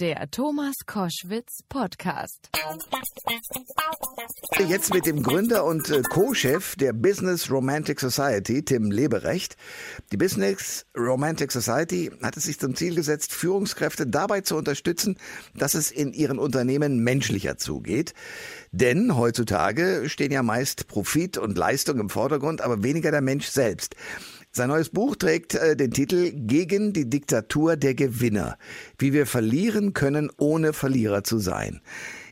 Der Thomas Koschwitz Podcast. Jetzt mit dem Gründer und äh, Co-Chef der Business Romantic Society, Tim Leberecht. Die Business Romantic Society hat es sich zum Ziel gesetzt, Führungskräfte dabei zu unterstützen, dass es in ihren Unternehmen menschlicher zugeht. Denn heutzutage stehen ja meist Profit und Leistung im Vordergrund, aber weniger der Mensch selbst. Sein neues Buch trägt äh, den Titel Gegen die Diktatur der Gewinner. Wie wir verlieren können, ohne Verlierer zu sein.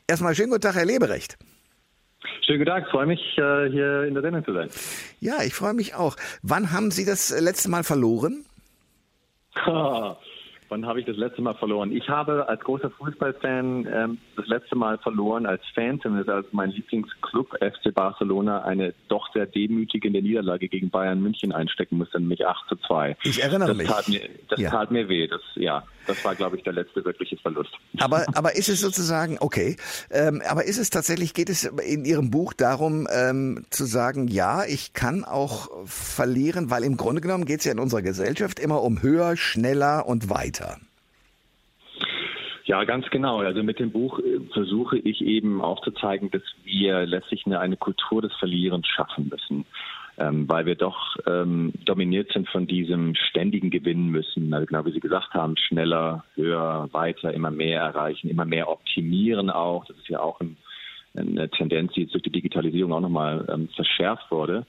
Erstmal schönen guten Tag, Herr Leberecht. Schönen guten Tag, freue mich, äh, hier in der Sendung zu sein. Ja, ich freue mich auch. Wann haben Sie das letzte Mal verloren? Wann habe ich das letzte Mal verloren? Ich habe als großer Fußballfan ähm, das letzte Mal verloren als Fan, zumindest als mein Lieblingsclub FC Barcelona eine doch sehr demütigende Niederlage gegen Bayern München einstecken musste, nämlich 8 zu 2. Ich erinnere das mich. Tat mir, das ja. tat mir weh. Das, ja, das war, glaube ich, der letzte wirkliche Verlust. Aber, aber ist es sozusagen, okay, ähm, aber ist es tatsächlich, geht es in Ihrem Buch darum, ähm, zu sagen, ja, ich kann auch verlieren, weil im Grunde genommen geht es ja in unserer Gesellschaft immer um höher, schneller und weiter weiter? Ja, ganz genau. Also mit dem Buch äh, versuche ich eben aufzuzeigen, dass wir letztlich eine, eine Kultur des Verlierens schaffen müssen. Ähm, weil wir doch ähm, dominiert sind von diesem ständigen Gewinnen müssen. Also genau wie Sie gesagt haben, schneller, höher, weiter, immer mehr erreichen, immer mehr optimieren auch. Das ist ja auch ein, eine Tendenz, die jetzt durch die Digitalisierung auch nochmal ähm, verschärft wurde.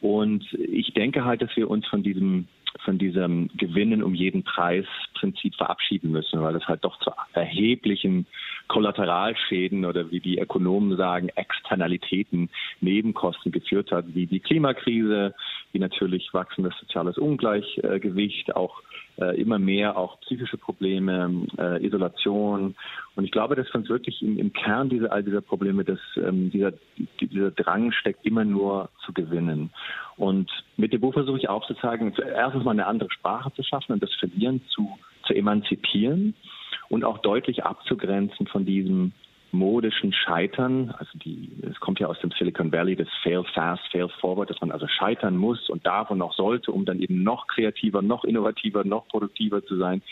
Und ich denke halt, dass wir uns von diesem von diesem Gewinnen um jeden Preis Prinzip verabschieden müssen, weil das halt doch zu erheblichen Kollateralschäden oder wie die Ökonomen sagen, Externalitäten, Nebenkosten geführt hat, wie die Klimakrise, wie natürlich wachsendes soziales Ungleichgewicht, auch äh, immer mehr auch psychische Probleme, äh, Isolation. Und ich glaube, dass uns wirklich im, im Kern dieser, all dieser Probleme, dass ähm, dieser, dieser Drang steckt, immer nur zu gewinnen. Und mit dem Buch versuche ich aufzuzeigen, erstens mal eine andere Sprache zu schaffen und das Verlieren zu, zu emanzipieren und auch deutlich abzugrenzen von diesem modischen Scheitern. Also die, es kommt ja aus dem Silicon Valley, das Fail Fast, Fail Forward, dass man also scheitern muss und darf und auch sollte, um dann eben noch kreativer, noch innovativer, noch produktiver zu sein.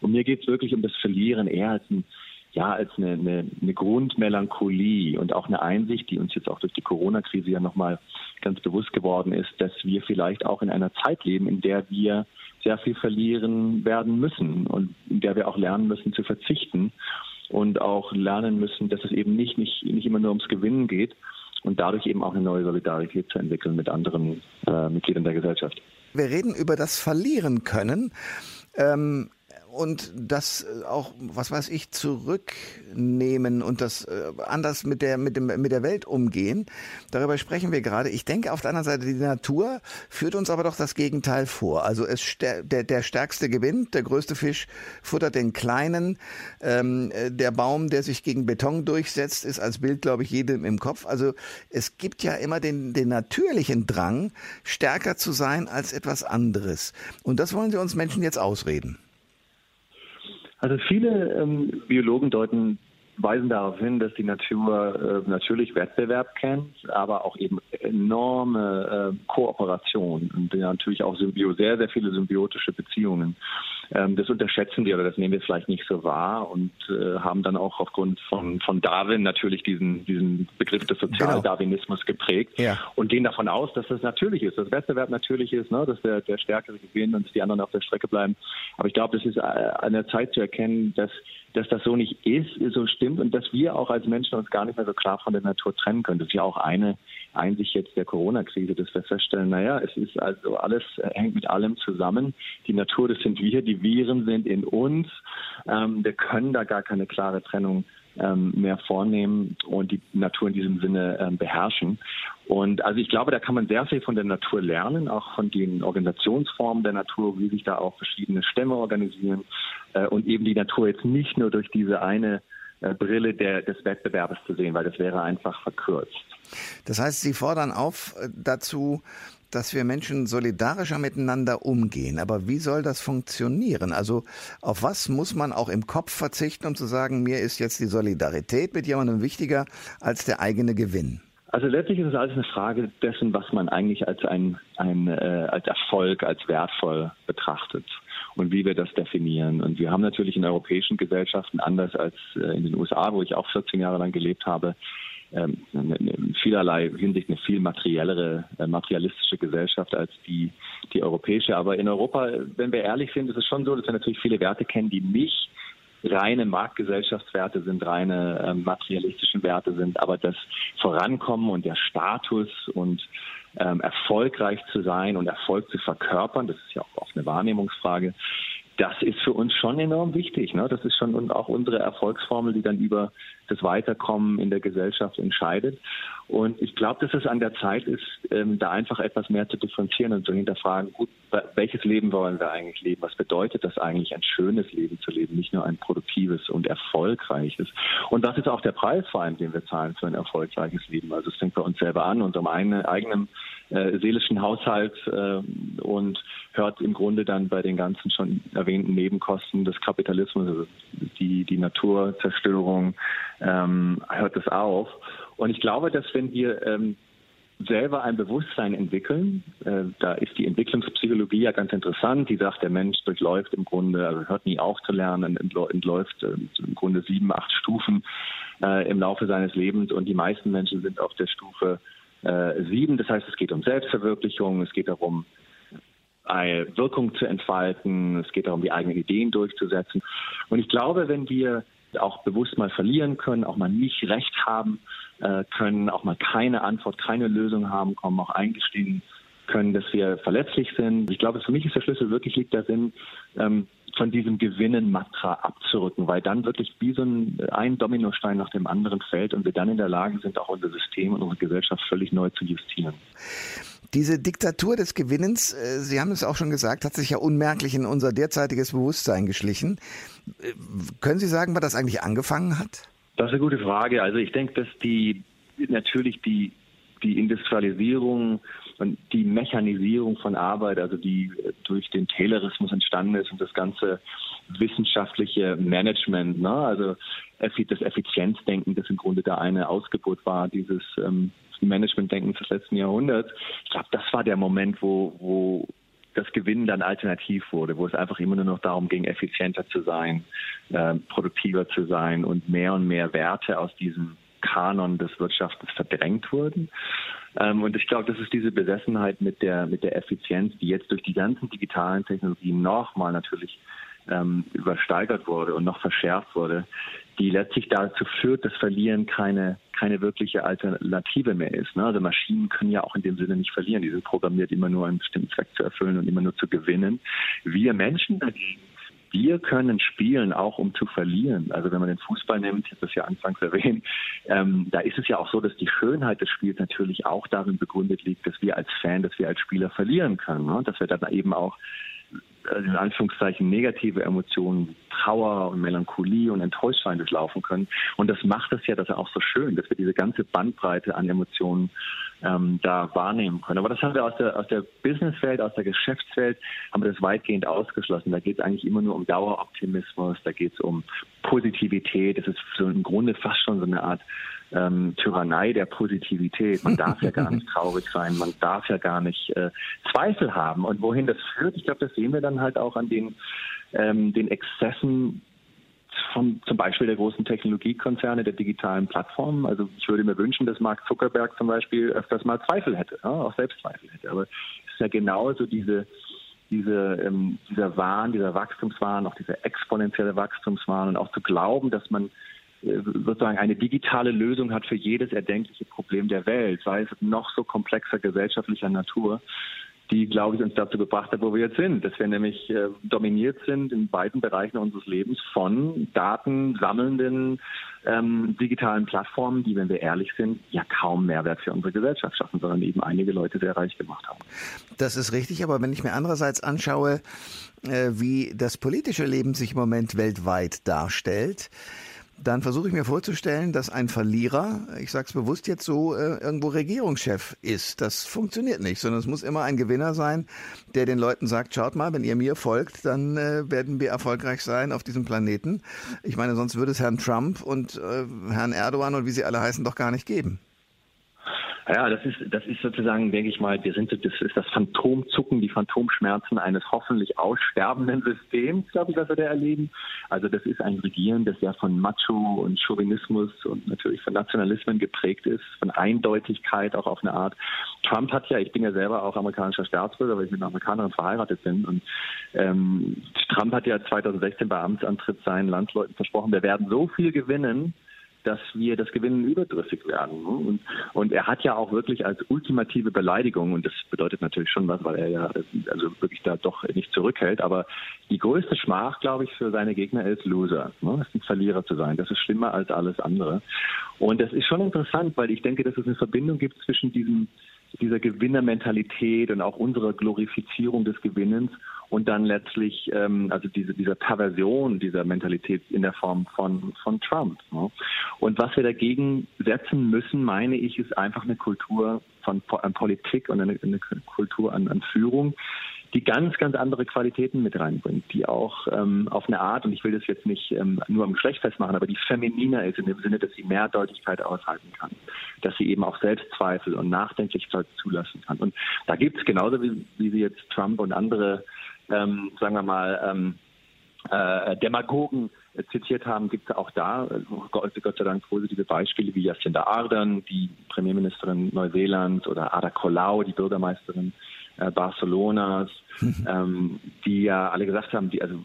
Und mir geht es wirklich um das Verlieren eher als ein ja, als eine, eine, eine Grundmelancholie und auch eine Einsicht, die uns jetzt auch durch die Corona-Krise ja nochmal ganz bewusst geworden ist, dass wir vielleicht auch in einer Zeit leben, in der wir sehr viel verlieren werden müssen und in der wir auch lernen müssen zu verzichten und auch lernen müssen, dass es eben nicht, nicht, nicht immer nur ums Gewinnen geht und dadurch eben auch eine neue Solidarität zu entwickeln mit anderen äh, Mitgliedern der Gesellschaft. Wir reden über das Verlieren können. Ähm, und das äh, auch, was weiß ich, zurücknehmen und das äh, anders mit der, mit dem, mit der Welt umgehen. Darüber sprechen wir gerade. Ich denke auf der anderen Seite, die Natur führt uns aber doch das Gegenteil vor. Also es, der, der stärkste gewinnt, der größte Fisch futtert den kleinen. Ähm, äh, der Baum, der sich gegen Beton durchsetzt, ist als Bild, glaube ich, jedem im Kopf. Also es gibt ja immer den, den natürlichen Drang, stärker zu sein als etwas anderes. Und das wollen Sie uns Menschen jetzt ausreden. Also viele ähm, Biologen deuten weisen darauf hin, dass die Natur äh, natürlich Wettbewerb kennt, aber auch eben enorme äh, Kooperation und natürlich auch Symbio sehr, sehr viele symbiotische Beziehungen. Ähm, das unterschätzen die oder das nehmen wir vielleicht nicht so wahr und äh, haben dann auch aufgrund von, von Darwin natürlich diesen, diesen Begriff des Sozialdarwinismus genau. geprägt ja. und gehen davon aus, dass das natürlich ist, dass Wettbewerb natürlich ist, ne, dass der, der Stärkere gewinnt und dass die anderen auf der Strecke bleiben. Aber ich glaube, das ist äh, an der Zeit zu erkennen, dass dass das so nicht ist, so stimmt und dass wir auch als Menschen uns gar nicht mehr so klar von der Natur trennen können. Das ist ja auch eine Einsicht jetzt der Corona-Krise, dass wir feststellen, naja, es ist also alles, äh, hängt mit allem zusammen. Die Natur, das sind wir, die Viren sind in uns. Ähm, wir können da gar keine klare Trennung ähm, mehr vornehmen und die Natur in diesem Sinne ähm, beherrschen. Und also ich glaube, da kann man sehr viel von der Natur lernen, auch von den Organisationsformen der Natur, wie sich da auch verschiedene Stämme organisieren äh, und eben die Natur jetzt nicht nur durch diese eine äh, Brille der, des Wettbewerbs zu sehen, weil das wäre einfach verkürzt. Das heißt, Sie fordern auf äh, dazu, dass wir Menschen solidarischer miteinander umgehen. Aber wie soll das funktionieren? Also auf was muss man auch im Kopf verzichten, um zu sagen, mir ist jetzt die Solidarität mit jemandem wichtiger als der eigene Gewinn? Also letztlich ist es alles eine Frage dessen, was man eigentlich als ein, ein äh, als Erfolg, als wertvoll betrachtet. und wie wir das definieren. Und wir haben natürlich in europäischen Gesellschaften, anders als äh, in den USA, wo ich auch 14 Jahre lang gelebt habe, in vielerlei Hinsicht eine viel materiellere, äh, materialistische Gesellschaft als die, die europäische. Aber in Europa, wenn wir ehrlich sind, ist es schon so, dass wir natürlich viele Werte kennen, die nicht reine Marktgesellschaftswerte sind, reine äh, materialistischen Werte sind, aber das Vorankommen und der Status und ähm, erfolgreich zu sein und Erfolg zu verkörpern, das ist ja auch oft eine Wahrnehmungsfrage, das ist für uns schon enorm wichtig. Ne? Das ist schon auch unsere Erfolgsformel, die dann über das Weiterkommen in der Gesellschaft entscheidet. Und ich glaube, dass es an der Zeit ist, ähm, da einfach etwas mehr zu differenzieren und zu hinterfragen, gut, welches Leben wollen wir eigentlich leben? Was bedeutet das eigentlich, ein schönes Leben zu leben, nicht nur ein produktives und erfolgreiches? Und was ist auch der Preis vor allem, den wir zahlen für ein erfolgreiches Leben? Also es fängt bei uns selber an, unserem eigenen, eigenen äh, seelischen Haushalt äh, und hört im Grunde dann bei den ganzen schon erwähnten Nebenkosten des Kapitalismus, also die, die Naturzerstörung, ähm, hört es auf. Und ich glaube, dass wenn wir ähm, selber ein Bewusstsein entwickeln. Äh, da ist die Entwicklungspsychologie ja ganz interessant. Die sagt, der Mensch durchläuft im Grunde, also hört nie auf zu lernen, entläuft äh, im Grunde sieben, acht Stufen äh, im Laufe seines Lebens und die meisten Menschen sind auf der Stufe äh, sieben. Das heißt, es geht um Selbstverwirklichung, es geht darum, Wirkung zu entfalten, es geht darum, die eigenen Ideen durchzusetzen. Und ich glaube, wenn wir auch bewusst mal verlieren können, auch mal nicht recht haben äh, können, auch mal keine Antwort, keine Lösung haben, kommen, auch eingestehen können, dass wir verletzlich sind. Ich glaube, für mich ist der Schlüssel wirklich liegt darin, ähm, von diesem Gewinnen-Matra abzurücken, weil dann wirklich wie so ein, ein Dominostein nach dem anderen fällt und wir dann in der Lage sind, auch unser System und unsere Gesellschaft völlig neu zu justieren. Diese Diktatur des Gewinnens, äh, Sie haben es auch schon gesagt, hat sich ja unmerklich in unser derzeitiges Bewusstsein geschlichen. Äh, können Sie sagen, wann das eigentlich angefangen hat? Das ist eine gute Frage. Also ich denke, dass die natürlich die, die Industrialisierung die Mechanisierung von Arbeit, also die durch den Taylorismus entstanden ist und das ganze wissenschaftliche Management, ne? also das Effizienzdenken, das im Grunde da eine Ausgeburt war, dieses ähm, Managementdenken des letzten Jahrhunderts. Ich glaube, das war der Moment, wo, wo das Gewinnen dann alternativ wurde, wo es einfach immer nur noch darum ging, effizienter zu sein, äh, produktiver zu sein und mehr und mehr Werte aus diesem Kanon des Wirtschaftens verdrängt wurden. Ähm, und ich glaube, das ist diese Besessenheit mit der, mit der Effizienz, die jetzt durch die ganzen digitalen Technologien nochmal natürlich ähm, übersteigert wurde und noch verschärft wurde, die letztlich dazu führt, dass Verlieren keine, keine wirkliche Alternative mehr ist. Ne? Also Maschinen können ja auch in dem Sinne nicht verlieren. Die sind programmiert, immer nur einen bestimmten Zweck zu erfüllen und immer nur zu gewinnen. Wir Menschen dagegen wir können spielen, auch um zu verlieren. Also wenn man den Fußball nimmt, ich habe das ja anfangs erwähnt, ähm, da ist es ja auch so, dass die Schönheit des Spiels natürlich auch darin begründet liegt, dass wir als Fan, dass wir als Spieler verlieren können. Ne? Dass wir dann eben auch in Anführungszeichen negative Emotionen, Trauer und Melancholie und Enttäuschtheit durchlaufen können. Und das macht es ja das auch so schön, dass wir diese ganze Bandbreite an Emotionen ähm, da wahrnehmen können. Aber das haben wir aus der, aus der Businesswelt, aus der Geschäftswelt, haben wir das weitgehend ausgeschlossen. Da geht es eigentlich immer nur um Daueroptimismus, da geht es um Positivität. Das ist so im Grunde fast schon so eine Art ähm, Tyrannei der Positivität. Man darf ja gar nicht traurig sein, man darf ja gar nicht äh, Zweifel haben. Und wohin das führt, ich glaube, das sehen wir dann halt auch an den, ähm, den Exzessen von zum Beispiel der großen Technologiekonzerne, der digitalen Plattformen. Also ich würde mir wünschen, dass Mark Zuckerberg zum Beispiel öfters mal Zweifel hätte, ja, auch Selbstzweifel hätte. Aber es ist ja genauso diese diese, ähm, dieser Wahn, dieser Wachstumswahn, auch dieser exponentielle Wachstumswahn und auch zu glauben, dass man sozusagen eine digitale Lösung hat für jedes erdenkliche Problem der Welt, sei es noch so komplexer gesellschaftlicher Natur, die, glaube ich, uns dazu gebracht hat, wo wir jetzt sind. Dass wir nämlich äh, dominiert sind in beiden Bereichen unseres Lebens von datensammelnden ähm, digitalen Plattformen, die, wenn wir ehrlich sind, ja kaum Mehrwert für unsere Gesellschaft schaffen, sondern eben einige Leute sehr reich gemacht haben. Das ist richtig, aber wenn ich mir andererseits anschaue, äh, wie das politische Leben sich im Moment weltweit darstellt, dann versuche ich mir vorzustellen, dass ein Verlierer, ich sage es bewusst jetzt so, äh, irgendwo Regierungschef ist. Das funktioniert nicht, sondern es muss immer ein Gewinner sein, der den Leuten sagt, schaut mal, wenn ihr mir folgt, dann äh, werden wir erfolgreich sein auf diesem Planeten. Ich meine, sonst würde es Herrn Trump und äh, Herrn Erdogan und wie sie alle heißen doch gar nicht geben. Ja, das ist, das ist sozusagen, denke ich mal, wir sind, das ist das Phantomzucken, die Phantomschmerzen eines hoffentlich aussterbenden Systems, glaube ich, was wir da erleben. Also das ist ein Regieren, das ja von Macho und Chauvinismus und natürlich von Nationalismen geprägt ist, von Eindeutigkeit auch auf eine Art. Trump hat ja, ich bin ja selber auch amerikanischer Staatsbürger, weil ich mit einer Amerikanerin verheiratet bin und ähm, Trump hat ja 2016 bei Amtsantritt seinen Landsleuten versprochen, wir werden so viel gewinnen, dass wir das Gewinnen überdrüssig werden. Und, und er hat ja auch wirklich als ultimative Beleidigung, und das bedeutet natürlich schon was, weil er ja also wirklich da doch nicht zurückhält, aber die größte Schmach, glaube ich, für seine Gegner ist Loser, ne? ist ein Verlierer zu sein. Das ist schlimmer als alles andere. Und das ist schon interessant, weil ich denke, dass es eine Verbindung gibt zwischen diesem dieser Gewinnermentalität und auch unserer Glorifizierung des Gewinnens und dann letztlich ähm, also diese dieser Perversion dieser Mentalität in der Form von von Trump. Ne? Und was wir dagegen setzen müssen, meine ich, ist einfach eine Kultur von an Politik und eine, eine Kultur an, an Führung, die ganz, ganz andere Qualitäten mit reinbringt, die auch ähm, auf eine Art, und ich will das jetzt nicht ähm, nur am Geschlecht festmachen, aber die femininer ist in dem Sinne, dass sie mehr Deutlichkeit aushalten kann, dass sie eben auch Selbstzweifel und Nachdenklichkeit zulassen kann. Und da gibt es genauso wie, wie sie jetzt Trump und andere, ähm, sagen wir mal, ähm, äh, Demagogen zitiert haben, gibt es auch da äh, Gott, Gott sei Dank positive Beispiele wie Jacinda Ardern, die Premierministerin Neuseelands, oder Ada Colau, die Bürgermeisterin äh, Barcelonas, ähm, die ja alle gesagt haben, die also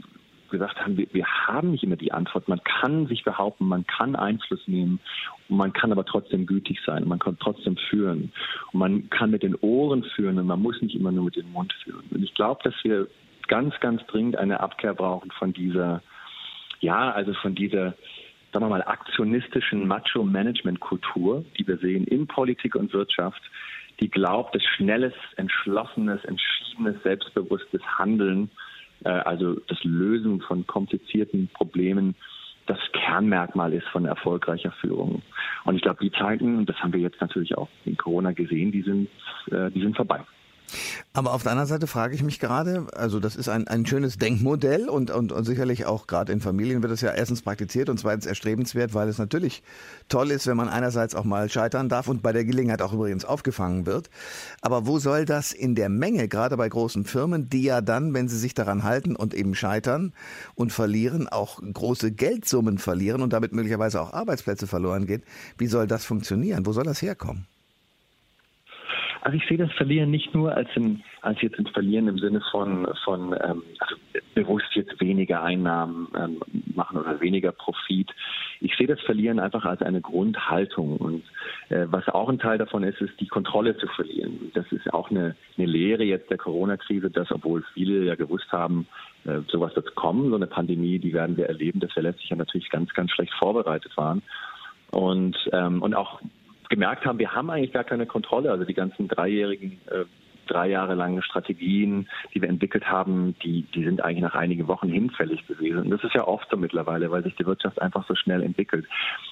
gesagt haben, wir, wir haben nicht immer die Antwort. Man kann sich behaupten, man kann Einfluss nehmen, und man kann aber trotzdem gütig sein, man kann trotzdem führen. Und man kann mit den Ohren führen und man muss nicht immer nur mit dem Mund führen. Und ich glaube, dass wir ganz, ganz dringend eine Abkehr brauchen von dieser, ja, also von dieser, sagen wir mal, aktionistischen Macho-Management-Kultur, die wir sehen in Politik und Wirtschaft, die glaubt, dass schnelles, entschlossenes, entschiedenes, selbstbewusstes Handeln, äh, also das Lösen von komplizierten Problemen, das Kernmerkmal ist von erfolgreicher Führung. Und ich glaube, die Zeiten, und das haben wir jetzt natürlich auch in Corona gesehen, die sind, äh, die sind vorbei. Aber auf der anderen Seite frage ich mich gerade, also das ist ein, ein schönes Denkmodell und, und, und sicherlich auch gerade in Familien wird es ja erstens praktiziert und zweitens erstrebenswert, weil es natürlich toll ist, wenn man einerseits auch mal scheitern darf und bei der Gelegenheit auch übrigens aufgefangen wird. Aber wo soll das in der Menge, gerade bei großen Firmen, die ja dann, wenn sie sich daran halten und eben scheitern und verlieren, auch große Geldsummen verlieren und damit möglicherweise auch Arbeitsplätze verloren gehen, wie soll das funktionieren? Wo soll das herkommen? Also ich sehe das Verlieren nicht nur als, ein, als jetzt ein Verlieren im Sinne von, von ähm, also bewusst jetzt weniger Einnahmen ähm, machen oder weniger Profit. Ich sehe das Verlieren einfach als eine Grundhaltung. Und äh, was auch ein Teil davon ist, ist die Kontrolle zu verlieren. Das ist auch eine, eine Lehre jetzt der Corona-Krise, dass obwohl viele ja gewusst haben, äh, sowas wird kommen, so eine Pandemie, die werden wir erleben, dass wir letztlich ja natürlich ganz, ganz schlecht vorbereitet waren. Und, ähm, und auch gemerkt haben, wir haben eigentlich gar keine Kontrolle. Also die ganzen dreijährigen, äh, drei Jahre langen Strategien, die wir entwickelt haben, die, die sind eigentlich nach einigen Wochen hinfällig gewesen. Und das ist ja oft so mittlerweile, weil sich die Wirtschaft einfach so schnell entwickelt.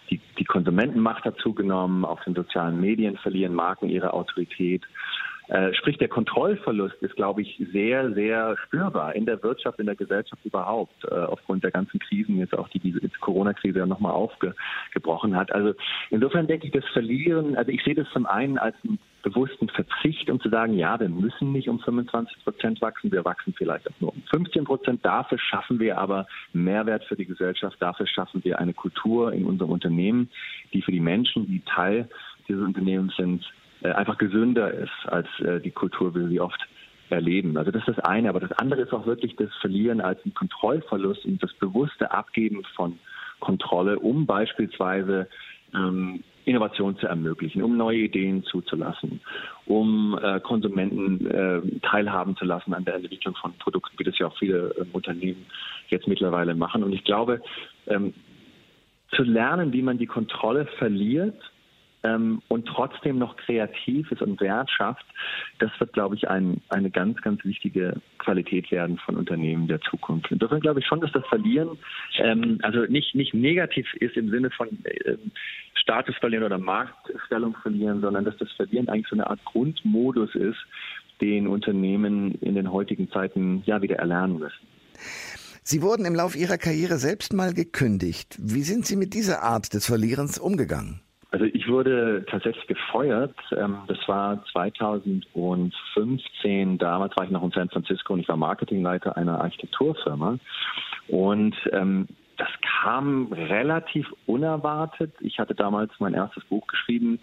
Die, die Konsumentenmacht hat zugenommen, auf den sozialen Medien verlieren Marken ihre Autorität. Äh, sprich, der Kontrollverlust ist, glaube ich, sehr, sehr spürbar in der Wirtschaft, in der Gesellschaft überhaupt, äh, aufgrund der ganzen Krisen, jetzt auch die diese Corona-Krise ja nochmal aufgebrochen hat. Also insofern denke ich, das Verlieren, also ich sehe das zum einen als einen bewussten Verzicht, um zu sagen, ja, wir müssen nicht um 25 Prozent wachsen, wir wachsen vielleicht auch nur um 15 Prozent. Dafür schaffen wir aber Mehrwert für die Gesellschaft, dafür schaffen wir eine Kultur in unserem Unternehmen, die für die Menschen, die Teil dieses Unternehmens sind, einfach gesünder ist als äh, die Kultur, wie wir sie oft erleben. Also das ist das eine. Aber das andere ist auch wirklich das Verlieren als ein Kontrollverlust und das bewusste Abgeben von Kontrolle, um beispielsweise ähm, Innovation zu ermöglichen, um neue Ideen zuzulassen, um äh, Konsumenten äh, teilhaben zu lassen an der Entwicklung von Produkten, wie das ja auch viele äh, Unternehmen jetzt mittlerweile machen. Und ich glaube, ähm, zu lernen, wie man die Kontrolle verliert ähm, und trotzdem noch kreativ ist und Wert schafft, das wird, glaube ich, ein, eine ganz, ganz wichtige Qualität werden von Unternehmen der Zukunft. Insofern glaube ich schon, dass das Verlieren ähm, also nicht, nicht negativ ist im Sinne von äh, Status verlieren oder Marktstellung verlieren, sondern dass das Verlieren eigentlich so eine Art Grundmodus ist, den Unternehmen in den heutigen Zeiten ja wieder erlernen müssen. Sie wurden im Laufe Ihrer Karriere selbst mal gekündigt. Wie sind Sie mit dieser Art des Verlierens umgegangen? Also ich wurde tatsächlich gefeuert. Ähm, das war 2015. Damals war ich noch in San Francisco und ich war Marketingleiter einer Architekturfirma. Und ähm, das kam relativ unerwartet. Ich hatte damals mein erstes Buch geschrieben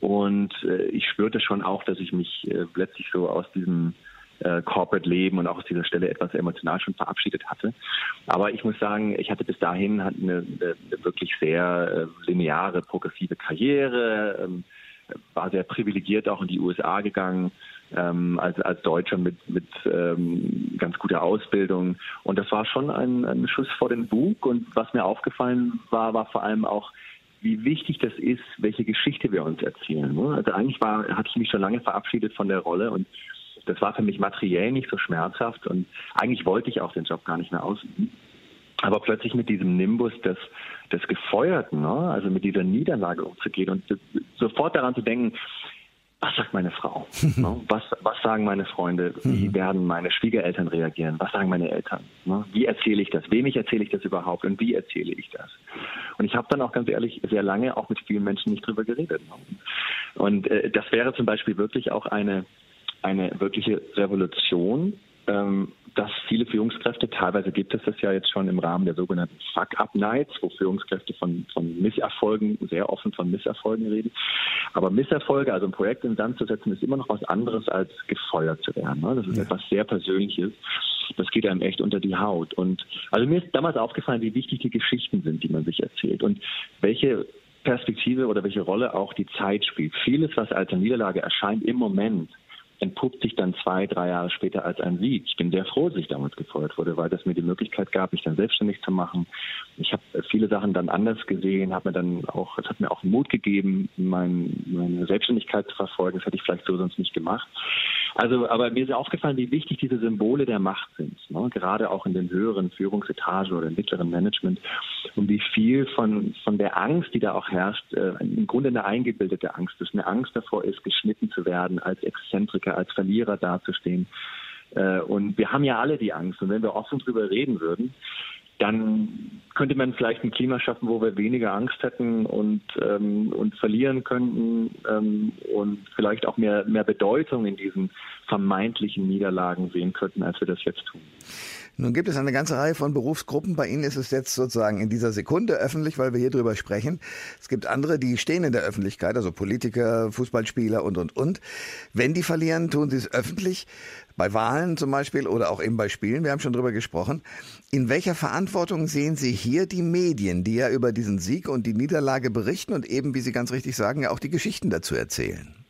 und äh, ich spürte schon auch, dass ich mich äh, letztlich so aus diesem äh, Corporate-Leben und auch aus dieser Stelle etwas emotional schon verabschiedet hatte. Aber ich muss sagen, ich hatte bis dahin eine, eine wirklich sehr äh, lineare, progressive Karriere, ähm, war sehr privilegiert auch in die USA gegangen, ähm, als, als Deutscher mit, mit ähm, ganz guter Ausbildung. Und das war schon ein, ein Schuss vor den Bug. Und was mir aufgefallen war, war vor allem auch, wie wichtig das ist, welche Geschichte wir uns erzählen. Also eigentlich war, hatte ich mich schon lange verabschiedet von der Rolle und das war für mich materiell nicht so schmerzhaft und eigentlich wollte ich auch den Job gar nicht mehr ausüben. Aber plötzlich mit diesem Nimbus des, des Gefeuerten, ne? also mit dieser Niederlage umzugehen und sofort daran zu denken, was sagt meine Frau? Ne? was, was sagen meine Freunde? Wie mhm. werden meine Schwiegereltern reagieren? Was sagen meine Eltern? Ne? Wie erzähle ich das? Wem ich erzähle ich das überhaupt und wie erzähle ich das? Und ich habe dann auch ganz ehrlich sehr lange auch mit vielen Menschen nicht drüber geredet. Und äh, das wäre zum Beispiel wirklich auch eine, eine wirkliche Revolution, ähm, dass viele Führungskräfte, teilweise gibt es das ja jetzt schon im Rahmen der sogenannten Fuck-Up-Nights, wo Führungskräfte von, von Misserfolgen, sehr offen von Misserfolgen reden. Aber Misserfolge, also ein Projekt in Sand zu setzen, ist immer noch was anderes als gefeuert zu werden. Ne? Das ist ja. etwas sehr Persönliches. Das geht einem echt unter die Haut. Und also mir ist damals aufgefallen, wie wichtig die Geschichten sind, die man sich erzählt und welche Perspektive oder welche Rolle auch die Zeit spielt. Vieles, was als eine Niederlage erscheint im Moment, entpuppt sich dann zwei, drei Jahre später als ein Sieg. Ich bin sehr froh, dass ich damals gefeuert wurde, weil das mir die Möglichkeit gab, mich dann selbstständig zu machen. Ich habe viele Sachen dann anders gesehen, habe mir dann auch, es hat mir auch Mut gegeben, mein, meine Selbstständigkeit zu verfolgen. Das hätte ich vielleicht so sonst nicht gemacht. Also, aber mir ist aufgefallen, wie wichtig diese Symbole der Macht sind, ne? gerade auch in den höheren Führungsetagen oder im mittleren Management und wie viel von, von der Angst, die da auch herrscht, äh, im Grunde eine eingebildete Angst ist, eine Angst davor ist, geschnitten zu werden, als Exzentriker, als Verlierer dazustehen. Äh, und wir haben ja alle die Angst. Und wenn wir offen drüber reden würden, dann könnte man vielleicht ein Klima schaffen, wo wir weniger Angst hätten und, ähm, und verlieren könnten ähm, und vielleicht auch mehr, mehr Bedeutung in diesen vermeintlichen Niederlagen sehen könnten, als wir das jetzt tun. Nun gibt es eine ganze Reihe von Berufsgruppen. Bei Ihnen ist es jetzt sozusagen in dieser Sekunde öffentlich, weil wir hier drüber sprechen. Es gibt andere, die stehen in der Öffentlichkeit, also Politiker, Fußballspieler und, und, und. Wenn die verlieren, tun sie es öffentlich. Bei Wahlen zum Beispiel oder auch eben bei Spielen. Wir haben schon drüber gesprochen. In welcher Verantwortung sehen Sie hier die Medien, die ja über diesen Sieg und die Niederlage berichten und eben, wie Sie ganz richtig sagen, ja auch die Geschichten dazu erzählen?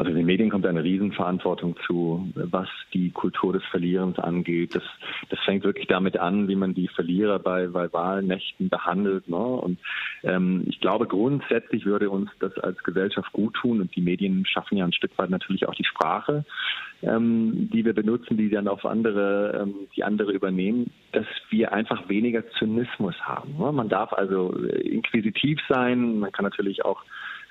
Also den Medien kommt eine Riesenverantwortung zu, was die Kultur des Verlierens angeht. Das, das fängt wirklich damit an, wie man die Verlierer bei, bei Wahlnächten behandelt. Ne? Und ähm, ich glaube, grundsätzlich würde uns das als Gesellschaft gut tun und die Medien schaffen ja ein Stück weit natürlich auch die Sprache, ähm, die wir benutzen, die dann auf andere, ähm, die andere übernehmen, dass wir einfach weniger Zynismus haben. Ne? Man darf also inquisitiv sein, man kann natürlich auch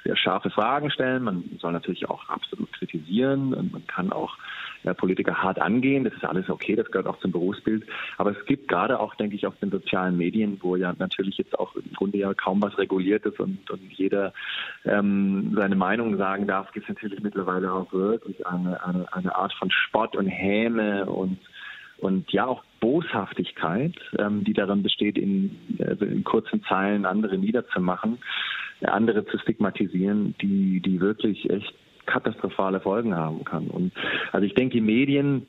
sehr scharfe Fragen stellen. Man soll natürlich auch absolut kritisieren und man kann auch ja, Politiker hart angehen. Das ist alles okay, das gehört auch zum Berufsbild. Aber es gibt gerade auch, denke ich, auf den sozialen Medien, wo ja natürlich jetzt auch im Grunde ja kaum was reguliert ist und, und jeder ähm, seine Meinung sagen darf, gibt es natürlich mittlerweile auch wirklich eine, eine, eine Art von Spott und Häme und und ja auch Boshaftigkeit, ähm, die darin besteht, in, also in kurzen Zeilen andere niederzumachen andere zu stigmatisieren, die, die wirklich echt katastrophale Folgen haben kann. Und also ich denke, die Medien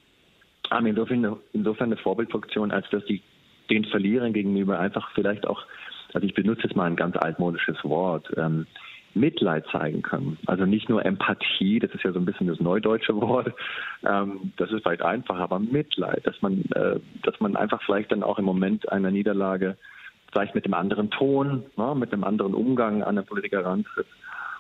haben insofern, insofern eine Vorbildfunktion, als dass die den Verlierern gegenüber einfach vielleicht auch, also ich benutze jetzt mal ein ganz altmodisches Wort, ähm, Mitleid zeigen können. Also nicht nur Empathie, das ist ja so ein bisschen das neudeutsche Wort, ähm, das ist vielleicht einfacher, aber Mitleid, dass man, äh, dass man einfach vielleicht dann auch im Moment einer Niederlage vielleicht mit einem anderen Ton, ne, mit einem anderen Umgang an den Politiker rantritt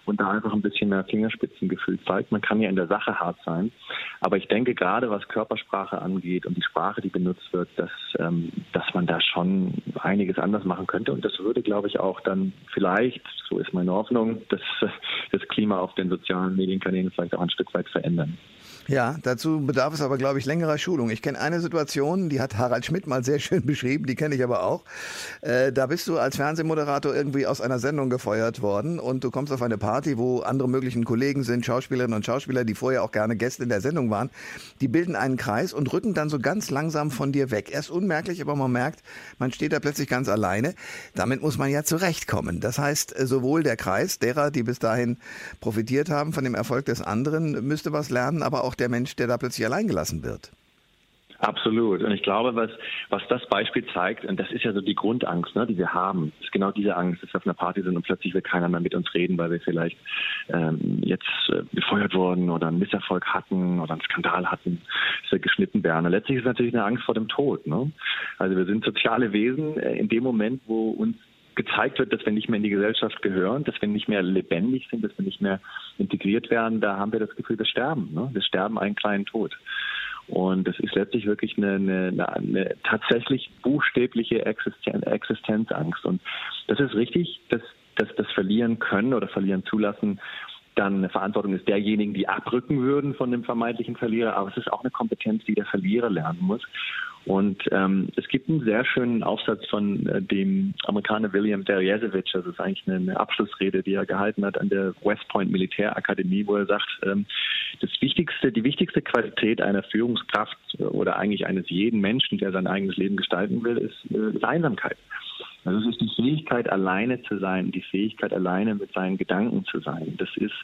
und da einfach ein bisschen mehr Fingerspitzengefühl zeigt. Man kann ja in der Sache hart sein, aber ich denke gerade was Körpersprache angeht und die Sprache, die benutzt wird, dass, ähm, dass man da schon einiges anders machen könnte und das würde, glaube ich, auch dann vielleicht, so ist meine Hoffnung, das, das Klima auf den sozialen Medienkanälen vielleicht auch ein Stück weit verändern. Ja, dazu bedarf es aber, glaube ich, längerer Schulung. Ich kenne eine Situation, die hat Harald Schmidt mal sehr schön beschrieben, die kenne ich aber auch. Äh, da bist du als Fernsehmoderator irgendwie aus einer Sendung gefeuert worden und du kommst auf eine Party, wo andere möglichen Kollegen sind, Schauspielerinnen und Schauspieler, die vorher auch gerne Gäste in der Sendung waren. Die bilden einen Kreis und rücken dann so ganz langsam von dir weg. Erst unmerklich, aber man merkt, man steht da plötzlich ganz alleine. Damit muss man ja zurechtkommen. Das heißt, äh, sowohl der Kreis derer, die bis dahin profitiert haben von dem Erfolg des anderen, müsste was lernen, aber auch der Mensch, der da plötzlich alleingelassen wird. Absolut. Und ich glaube, was, was das Beispiel zeigt, und das ist ja so die Grundangst, ne, die wir haben, ist genau diese Angst, dass wir auf einer Party sind und plötzlich will keiner mehr mit uns reden, weil wir vielleicht ähm, jetzt äh, befeuert wurden oder einen Misserfolg hatten oder einen Skandal hatten, dass wir geschnitten werden. Und letztlich ist es natürlich eine Angst vor dem Tod. Ne? Also wir sind soziale Wesen äh, in dem Moment, wo uns gezeigt wird, dass wir nicht mehr in die Gesellschaft gehören, dass wir nicht mehr lebendig sind, dass wir nicht mehr integriert werden, da haben wir das Gefühl, wir sterben. Ne? Wir sterben einen kleinen Tod. Und das ist letztlich wirklich eine, eine, eine tatsächlich buchstäbliche Existen Existenzangst. Und das ist richtig, dass, dass das Verlieren können oder verlieren zulassen dann eine Verantwortung ist derjenigen, die abrücken würden von dem vermeintlichen Verlierer. Aber es ist auch eine Kompetenz, die der Verlierer lernen muss. Und ähm, es gibt einen sehr schönen Aufsatz von äh, dem Amerikaner William Derjezevich, das ist eigentlich eine, eine, Abschlussrede, die er gehalten hat an der West Point Militärakademie, wo er sagt, ähm, das wichtigste, die wichtigste Qualität einer Führungskraft oder eigentlich eines jeden Menschen, der sein eigenes Leben gestalten will, ist, äh, ist Einsamkeit. Also es ist die Fähigkeit, alleine zu sein, die Fähigkeit, alleine mit seinen Gedanken zu sein. Das ist,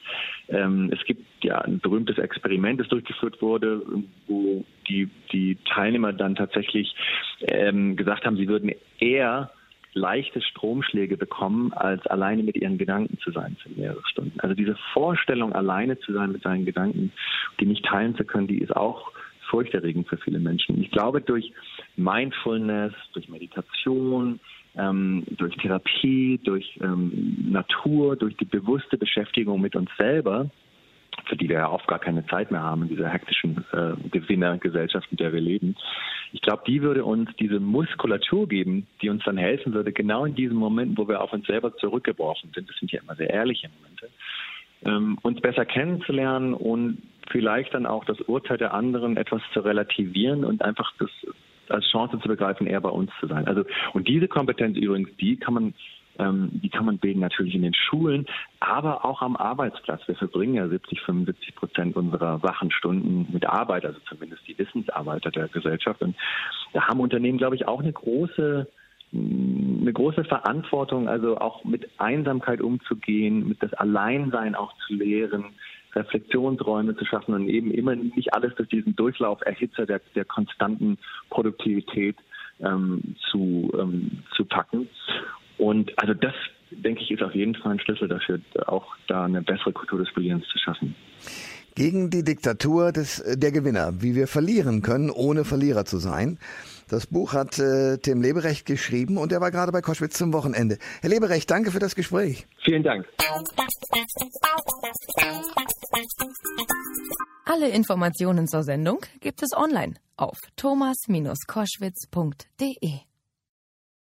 ähm, es gibt ja ein berühmtes Experiment, das durchgeführt wurde, wo die, die Teilnehmer dann tatsächlich ähm, gesagt haben, sie würden eher leichte Stromschläge bekommen, als alleine mit ihren Gedanken zu sein für mehrere Stunden. Also diese Vorstellung, alleine zu sein mit seinen Gedanken, die nicht teilen zu können, die ist auch furchterregend für viele Menschen. Ich glaube, durch Mindfulness, durch Meditation, ähm, durch Therapie, durch ähm, Natur, durch die bewusste Beschäftigung mit uns selber, für die wir ja oft gar keine Zeit mehr haben in dieser hektischen äh, Gewinnergesellschaft, in der wir leben. Ich glaube, die würde uns diese Muskulatur geben, die uns dann helfen würde, genau in diesen Momenten, wo wir auf uns selber zurückgeworfen sind, das sind ja immer sehr ehrliche Momente, ähm, uns besser kennenzulernen und vielleicht dann auch das Urteil der anderen etwas zu relativieren und einfach das als Chance zu begreifen, eher bei uns zu sein. Also und diese Kompetenz übrigens, die kann man ähm, die kann man bilden natürlich in den Schulen, aber auch am Arbeitsplatz. Wir verbringen ja 70, 75 Prozent unserer wachen Stunden mit Arbeit, also zumindest die Wissensarbeiter der Gesellschaft. Und da haben Unternehmen, glaube ich, auch eine große eine große Verantwortung, also auch mit Einsamkeit umzugehen, mit das Alleinsein auch zu lehren, Reflexionsräume zu schaffen und eben immer nicht alles durch diesen Durchlauferhitzer der, der konstanten Produktivität ähm, zu, ähm, zu packen. Und also das, denke ich, ist auf jeden Fall ein Schlüssel dafür, auch da eine bessere Kultur des Verlierens zu schaffen. Gegen die Diktatur des, der Gewinner, wie wir verlieren können, ohne Verlierer zu sein. Das Buch hat äh, Tim Leberecht geschrieben und er war gerade bei Koschwitz zum Wochenende. Herr Leberecht, danke für das Gespräch. Vielen Dank. Alle Informationen zur Sendung gibt es online auf thomas-koschwitz.de.